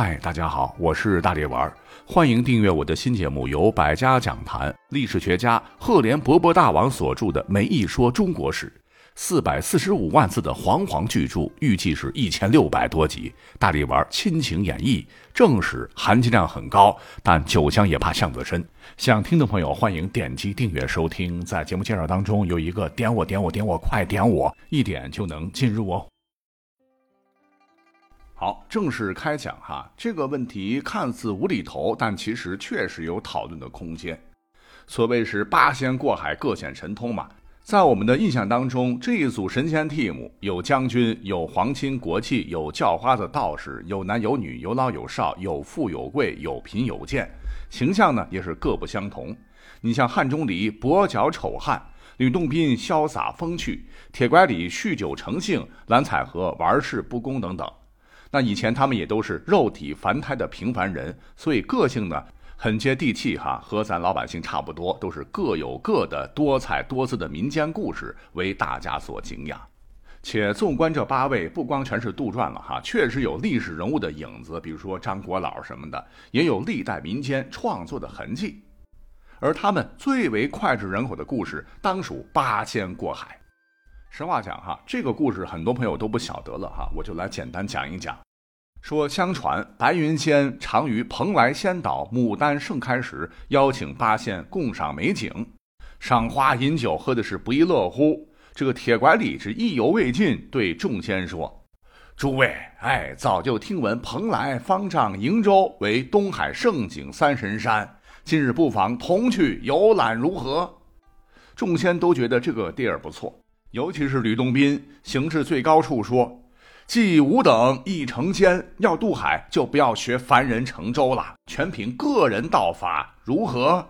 嗨，大家好，我是大力丸，欢迎订阅我的新节目，由百家讲坛历史学家赫连勃勃大王所著的《梅一说中国史》，四百四十五万字的煌煌巨著，预计是一千六百多集。大力丸亲情演绎正史，含金量很高，但酒香也怕巷子深。想听的朋友欢迎点击订阅收听，在节目介绍当中有一个点我点我点我，快点我，一点就能进入哦。好，正式开讲哈。这个问题看似无厘头，但其实确实有讨论的空间。所谓是八仙过海，各显神通嘛。在我们的印象当中，这一组神仙 team 有将军，有皇亲国戚，有叫花子道士，有男有女，有老有少，有富有贵，有贫有贱，形象呢也是各不相同。你像汉钟离跛脚丑汉，吕洞宾潇洒风趣，铁拐李酗酒成性，蓝采和玩世不恭等等。那以前他们也都是肉体凡胎的平凡人，所以个性呢很接地气哈，和咱老百姓差不多，都是各有各的多彩多姿的民间故事，为大家所敬仰。且纵观这八位，不光全是杜撰了哈，确实有历史人物的影子，比如说张国老什么的，也有历代民间创作的痕迹。而他们最为脍炙人口的故事，当属八仙过海。实话讲哈，这个故事很多朋友都不晓得了哈，我就来简单讲一讲。说相传白云仙常于蓬莱仙岛牡丹盛开时，邀请八仙共赏美景，赏花饮酒，喝的是不亦乐乎。这个铁拐李是意犹未尽，对众仙说：“诸位，哎，早就听闻蓬莱、方丈、瀛洲为东海胜景三神山，今日不妨同去游览如何？”众仙都觉得这个地儿不错。尤其是吕洞宾，行至最高处说：“既吾等亦成仙，要渡海就不要学凡人乘舟了，全凭个人道法，如何？”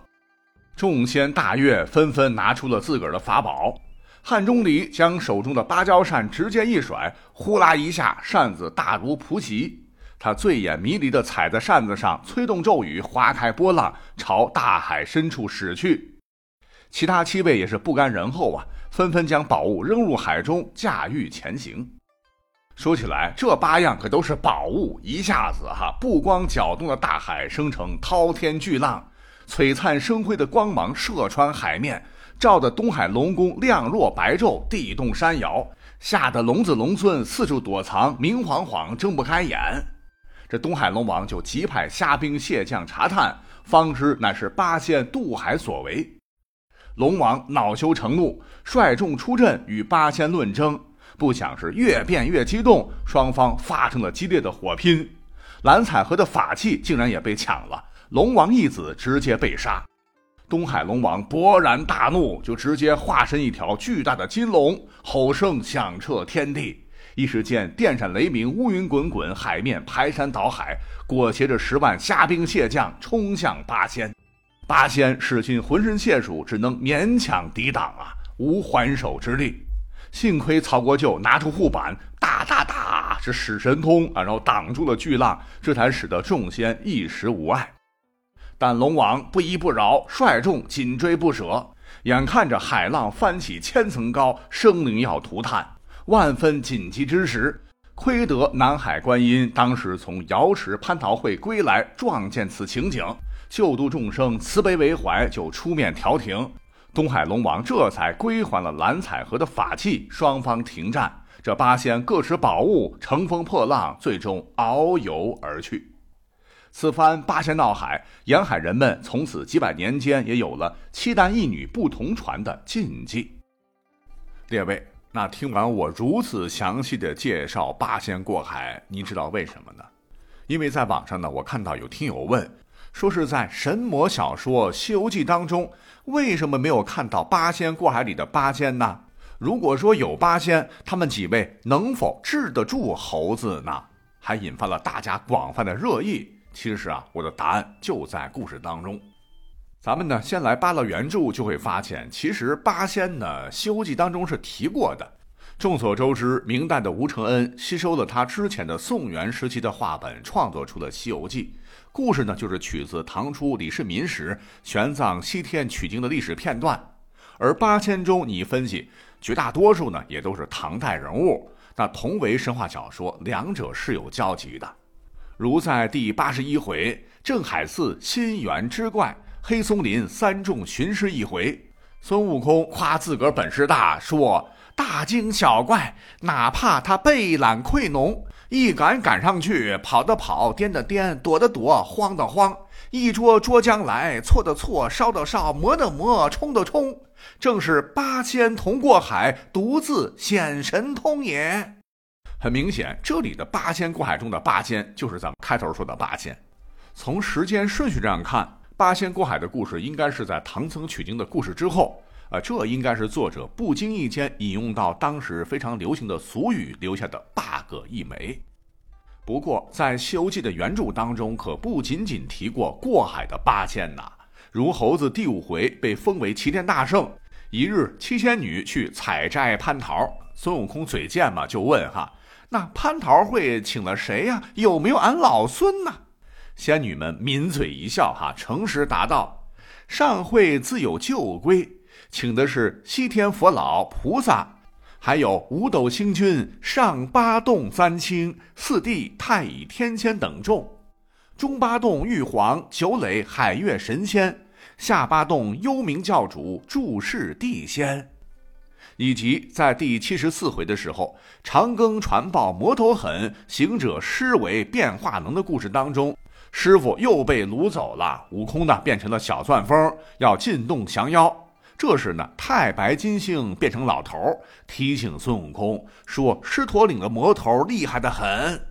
众仙大悦，纷纷拿出了自个儿的法宝。汉钟离将手中的芭蕉扇直接一甩，呼啦一下，扇子大如蒲席。他醉眼迷离地踩在扇子上，催动咒语，划开波浪，朝大海深处驶去。其他七位也是不甘人后啊。纷纷将宝物扔入海中，驾驭前行。说起来，这八样可都是宝物，一下子哈，不光搅动了大海，生成滔天巨浪，璀璨生辉的光芒射穿海面，照得东海龙宫亮若白昼，地动山摇，吓得龙子龙孙四处躲藏，明晃晃睁不开眼。这东海龙王就急派虾兵蟹将查探，方知乃是八仙渡海所为。龙王恼羞成怒，率众出阵与八仙论争。不想是越变越激动，双方发生了激烈的火拼。蓝采和的法器竟然也被抢了，龙王一子直接被杀。东海龙王勃然大怒，就直接化身一条巨大的金龙，吼声响彻天地。一时间电闪雷鸣，乌云滚滚，海面排山倒海，裹挟着十万虾兵蟹将冲向八仙。八仙使尽浑身解数，只能勉强抵挡啊，无还手之力。幸亏曹国舅拿出护板，哒哒哒，是使神通啊，然后挡住了巨浪，这才使得众仙一时无碍。但龙王不依不饶，率众紧追不舍。眼看着海浪翻起千层高，生灵要涂炭，万分紧急之时，亏得南海观音当时从瑶池蟠桃会归来，撞见此情景。救度众生，慈悲为怀，就出面调停。东海龙王这才归还了蓝采和的法器，双方停战。这八仙各持宝物，乘风破浪，最终遨游而去。此番八仙闹海，沿海人们从此几百年间也有了七男一女不同船的禁忌。列位，那听完我如此详细的介绍八仙过海，您知道为什么呢？因为在网上呢，我看到有听友问。说是在神魔小说《西游记》当中，为什么没有看到八仙过海里的八仙呢？如果说有八仙，他们几位能否治得住猴子呢？还引发了大家广泛的热议。其实啊，我的答案就在故事当中。咱们呢，先来扒了原著，就会发现，其实八仙呢，《西游记》当中是提过的。众所周知，明代的吴承恩吸收了他之前的宋元时期的话本，创作出了《西游记》。故事呢，就是取自唐初李世民时玄奘西天取经的历史片段。而八仙中，你分析，绝大多数呢，也都是唐代人物，那同为神话小说，两者是有交集的。如在第八十一回镇海寺心猿之怪，黑松林三众寻尸一回，孙悟空夸自个儿本事大，说大惊小怪，哪怕他背懒愧浓，一赶赶上去，跑的跑，颠的颠，躲的躲，慌的慌，一捉捉将来，错的错，烧的烧，磨的磨，冲的冲，正是八仙同过海，独自显神通也。很明显，这里的八仙过海中的八仙，就是咱们开头说的八仙。从时间顺序上看，八仙过海的故事应该是在唐僧取经的故事之后。啊，这应该是作者不经意间引用到当时非常流行的俗语留下的 bug 一枚。不过，在《西游记》的原著当中，可不仅仅提过过海的八仙呐。如猴子第五回被封为齐天大圣，一日七仙女去采摘蟠桃，孙悟空嘴贱嘛，就问哈。那蟠桃会请了谁呀？有没有俺老孙呢？仙女们抿嘴一笑，哈，诚实答道：“上会自有旧规，请的是西天佛老菩萨，还有五斗星君、上八洞三清、四帝、太乙天仙等众，中八洞玉皇、九垒海月神仙，下八洞幽冥教主、注释地仙。”以及在第七十四回的时候，长庚传报魔头狠，行者施为变化能的故事当中，师傅又被掳走了，悟空呢变成了小钻风，要进洞降妖。这时呢，太白金星变成老头，提醒孙悟空说：“狮驼岭的魔头厉害的很，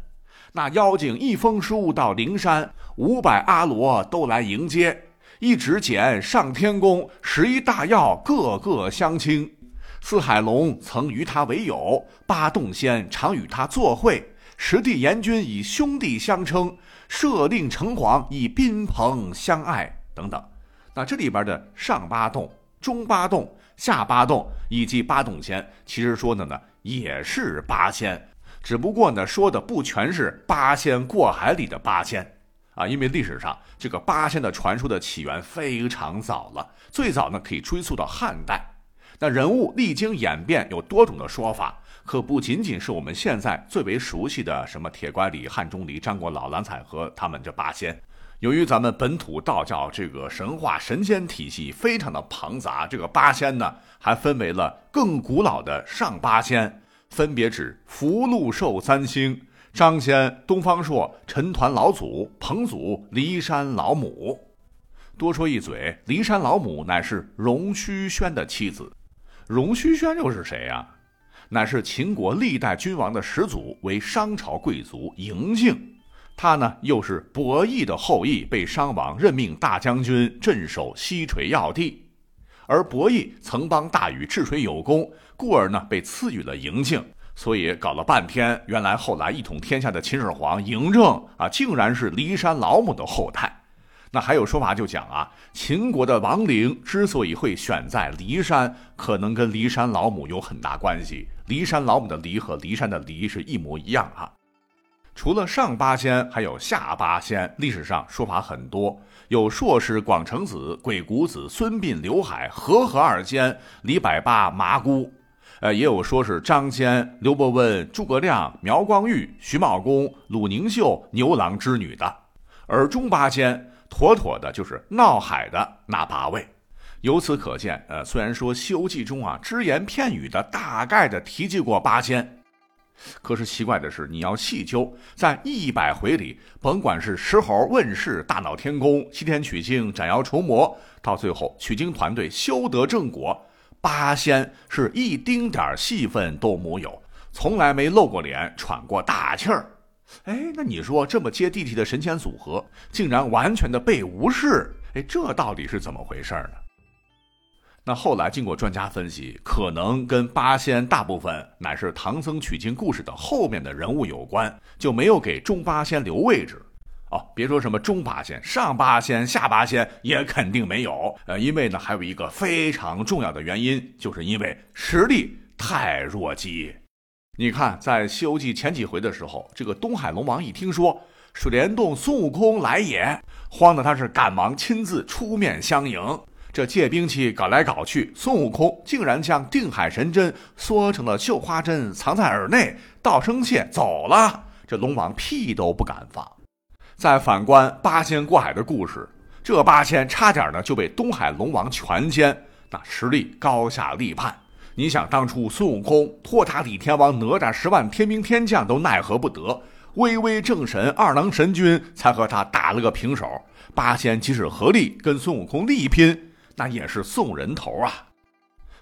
那妖精一封书到灵山，五百阿罗都来迎接，一指剪上天宫，十一大妖个个相亲。”四海龙曾与他为友，八洞仙常与他作会，十地阎君以兄弟相称，设令城隍以宾朋相爱等等。那这里边的上八洞、中八洞、下八洞以及八洞仙，其实说的呢也是八仙，只不过呢说的不全是八仙过海里的八仙啊，因为历史上这个八仙的传说的起源非常早了，最早呢可以追溯到汉代。那人物历经演变，有多种的说法，可不仅仅是我们现在最为熟悉的什么铁拐李、汉钟离、张果老、蓝采和他们这八仙。由于咱们本土道教这个神话神仙体系非常的庞杂，这个八仙呢还分为了更古老的上八仙，分别指福禄寿三星、张仙、东方朔、陈抟老祖、彭祖、骊山老母。多说一嘴，骊山老母乃是荣虚轩的妻子。荣虚轩又是谁呀？乃是秦国历代君王的始祖，为商朝贵族嬴姓。他呢，又是伯益的后裔，被商王任命大将军，镇守西陲要地。而伯益曾帮大禹治水有功，故而呢，被赐予了嬴姓。所以搞了半天，原来后来一统天下的秦始皇嬴政啊，竟然是骊山老母的后代。那还有说法就讲啊，秦国的亡灵之所以会选在骊山，可能跟骊山老母有很大关系。骊山老母的骊和骊山的骊是一模一样哈。除了上八仙，还有下八仙，历史上说法很多，有硕士广成子、鬼谷子、孙膑、刘海、和合二仙、李百八、麻姑，呃，也有说是张仙、刘伯温、诸葛亮、苗光玉、徐茂公、鲁宁秀、牛郎织女的，而中八仙。妥妥的就是闹海的那八位，由此可见，呃，虽然说《西游记》中啊只言片语的大概的提及过八仙，可是奇怪的是，你要细究，在一百回里，甭管是石猴问世、大闹天宫、西天取经、斩妖除魔，到最后取经团队修得正果，八仙是一丁点戏份都没有，从来没露过脸、喘过大气儿。哎，那你说这么接地气的神仙组合，竟然完全的被无视？哎，这到底是怎么回事呢？那后来经过专家分析，可能跟八仙大部分乃是唐僧取经故事的后面的人物有关，就没有给中八仙留位置。哦，别说什么中八仙、上八仙、下八仙，也肯定没有。呃，因为呢，还有一个非常重要的原因，就是因为实力太弱鸡。你看，在《西游记》前几回的时候，这个东海龙王一听说水帘洞孙悟空来也，慌得他是赶忙亲自出面相迎。这借兵器搞来搞去，孙悟空竟然将定海神针缩成了绣花针，藏在耳内，道声谢走了。这龙王屁都不敢放。再反观八仙过海的故事，这八仙差点呢就被东海龙王全歼，那实力高下立判。你想当初孙悟空托塔李天王哪吒十万天兵天将都奈何不得，巍巍正神二郎神君才和他打了个平手。八仙即使合力跟孙悟空力拼，那也是送人头啊。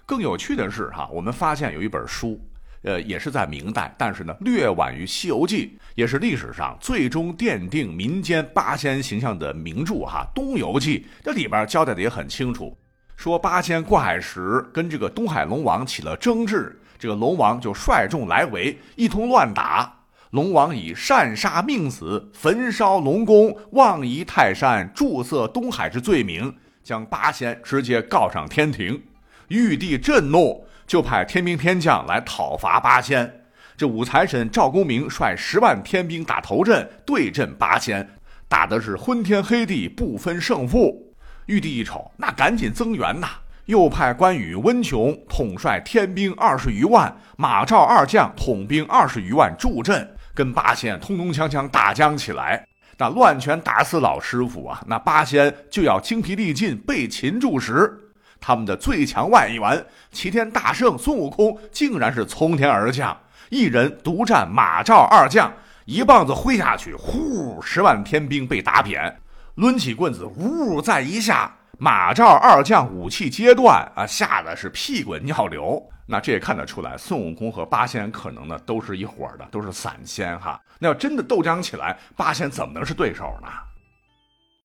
更有趣的是哈，我们发现有一本书，呃，也是在明代，但是呢略晚于《西游记》，也是历史上最终奠定民间八仙形象的名著哈，《东游记》这里边交代的也很清楚。说八仙过海时跟这个东海龙王起了争执，这个龙王就率众来围，一通乱打。龙王以擅杀命死、焚烧龙宫、妄移泰山、注色东海之罪名，将八仙直接告上天庭。玉帝震怒，就派天兵天将来讨伐八仙。这五财神赵公明率十万天兵打头阵，对阵八仙，打的是昏天黑地，不分胜负。玉帝一瞅，那赶紧增援呐！又派关羽、温琼统帅天兵二十余万，马赵二将统兵二十余万助阵，跟八仙通通锵锵打将起来。那乱拳打死老师傅啊！那八仙就要精疲力尽，被擒住时，他们的最强外援齐天大圣孙悟空竟然是从天而降，一人独占马赵二将，一棒子挥下去，呼，十万天兵被打扁。抡起棍子，呜，再一下，马赵二将武器皆断啊，吓得是屁滚尿流。那这也看得出来，孙悟空和八仙可能呢都是一伙的，都是散仙哈。那要真的斗将起来，八仙怎么能是对手呢？